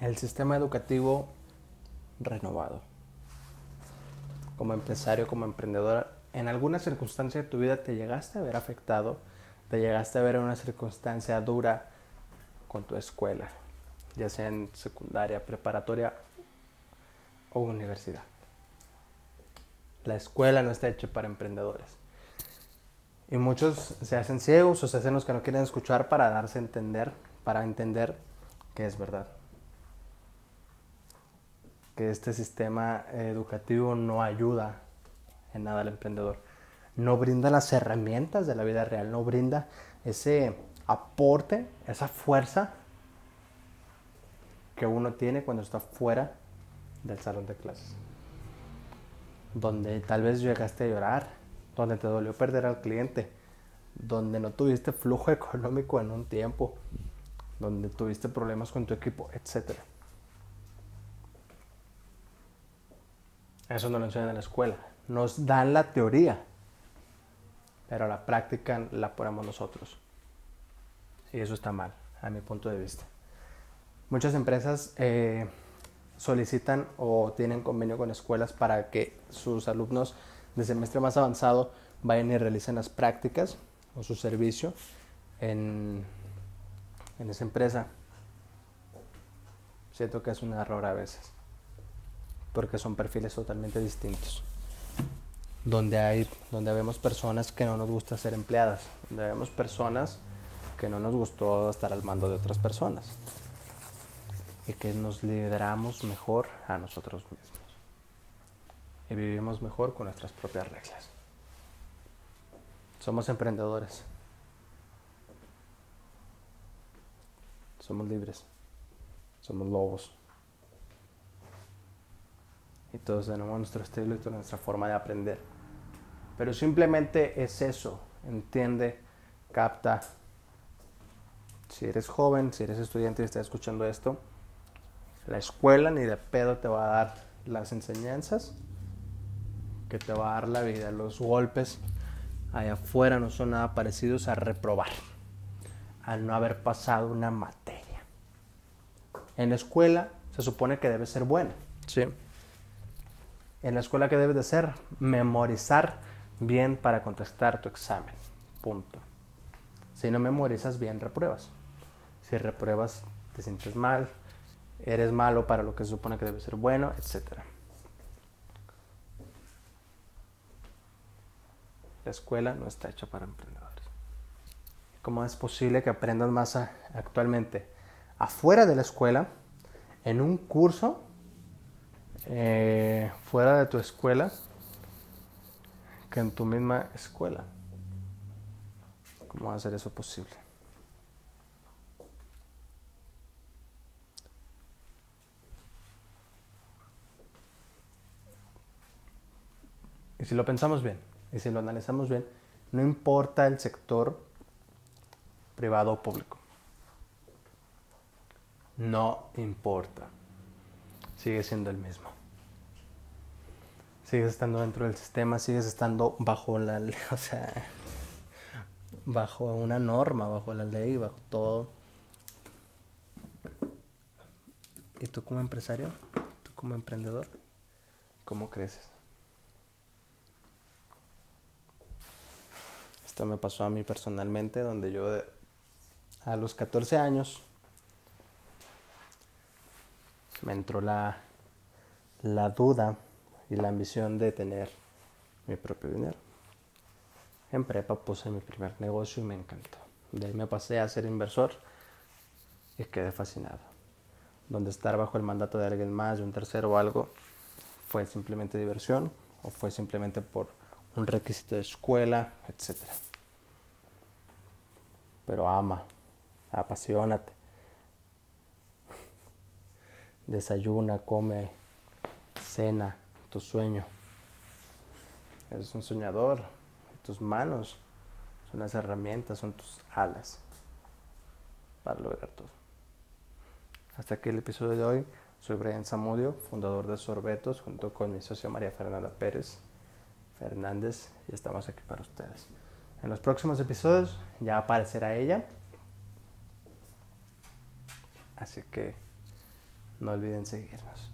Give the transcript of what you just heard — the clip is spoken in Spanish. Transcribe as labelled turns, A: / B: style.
A: el sistema educativo renovado. Como empresario, como emprendedor, en alguna circunstancia de tu vida te llegaste a ver afectado, te llegaste a ver en una circunstancia dura con tu escuela, ya sea en secundaria, preparatoria o universidad. La escuela no está hecha para emprendedores. Y muchos se hacen ciegos o se hacen los que no quieren escuchar para darse a entender, para entender que es verdad. Que este sistema educativo no ayuda en nada al emprendedor. No brinda las herramientas de la vida real, no brinda ese aporte, esa fuerza que uno tiene cuando está fuera del salón de clases. Donde tal vez llegaste a llorar, donde te dolió perder al cliente, donde no tuviste flujo económico en un tiempo, donde tuviste problemas con tu equipo, etc. Eso no lo enseñan en la escuela. Nos dan la teoría, pero la práctica la ponemos nosotros. Y eso está mal, a mi punto de vista. Muchas empresas eh, solicitan o tienen convenio con escuelas para que sus alumnos de semestre más avanzado vayan y realicen las prácticas o su servicio en, en esa empresa. Siento que es un error a veces, porque son perfiles totalmente distintos. Donde hay, donde vemos personas que no nos gusta ser empleadas, donde vemos personas que no nos gustó estar al mando de otras personas y que nos lideramos mejor a nosotros mismos y vivimos mejor con nuestras propias reglas. Somos emprendedores. Somos libres. Somos lobos. Y todos tenemos nuestro estilo y toda nuestra forma de aprender. Pero simplemente es eso. Entiende, capta. Si eres joven, si eres estudiante y estás escuchando esto, la escuela ni de pedo te va a dar las enseñanzas que te va a dar la vida. Los golpes allá afuera no son nada parecidos a reprobar, al no haber pasado una materia. En la escuela se supone que debe ser buena, ¿sí? En la escuela que debes de ser, memorizar bien para contestar tu examen, punto. Si no memorizas bien, repruebas. Si repruebas, te sientes mal, eres malo para lo que se supone que debe ser bueno, etc. La escuela no está hecha para emprendedores. ¿Cómo es posible que aprendas más actualmente afuera de la escuela, en un curso, eh, fuera de tu escuela, que en tu misma escuela? ¿Cómo ser eso posible? Y si lo pensamos bien, y si lo analizamos bien, no importa el sector privado o público. No importa. Sigue siendo el mismo. Sigues estando dentro del sistema, sigues estando bajo la, o sea, bajo una norma, bajo la ley, bajo todo. ¿Y tú como empresario? ¿Tú como emprendedor? ¿Cómo creces? Esto me pasó a mí personalmente, donde yo a los 14 años me entró la, la duda y la ambición de tener mi propio dinero. En prepa puse mi primer negocio y me encantó. De ahí me pasé a ser inversor y quedé fascinado. Donde estar bajo el mandato de alguien más, de un tercero o algo, fue simplemente diversión o fue simplemente por un requisito de escuela, etc. Pero ama, apasionate. Desayuna, come, cena, tu sueño. Eres un soñador. Tus manos son las herramientas, son tus alas para lograr todo. Hasta aquí el episodio de hoy. Soy Brian Zamudio, fundador de Sorbetos, junto con mi socia María Fernanda Pérez. Fernández y estamos aquí para ustedes. En los próximos episodios ya aparecerá ella. Así que No olviden seguirnos.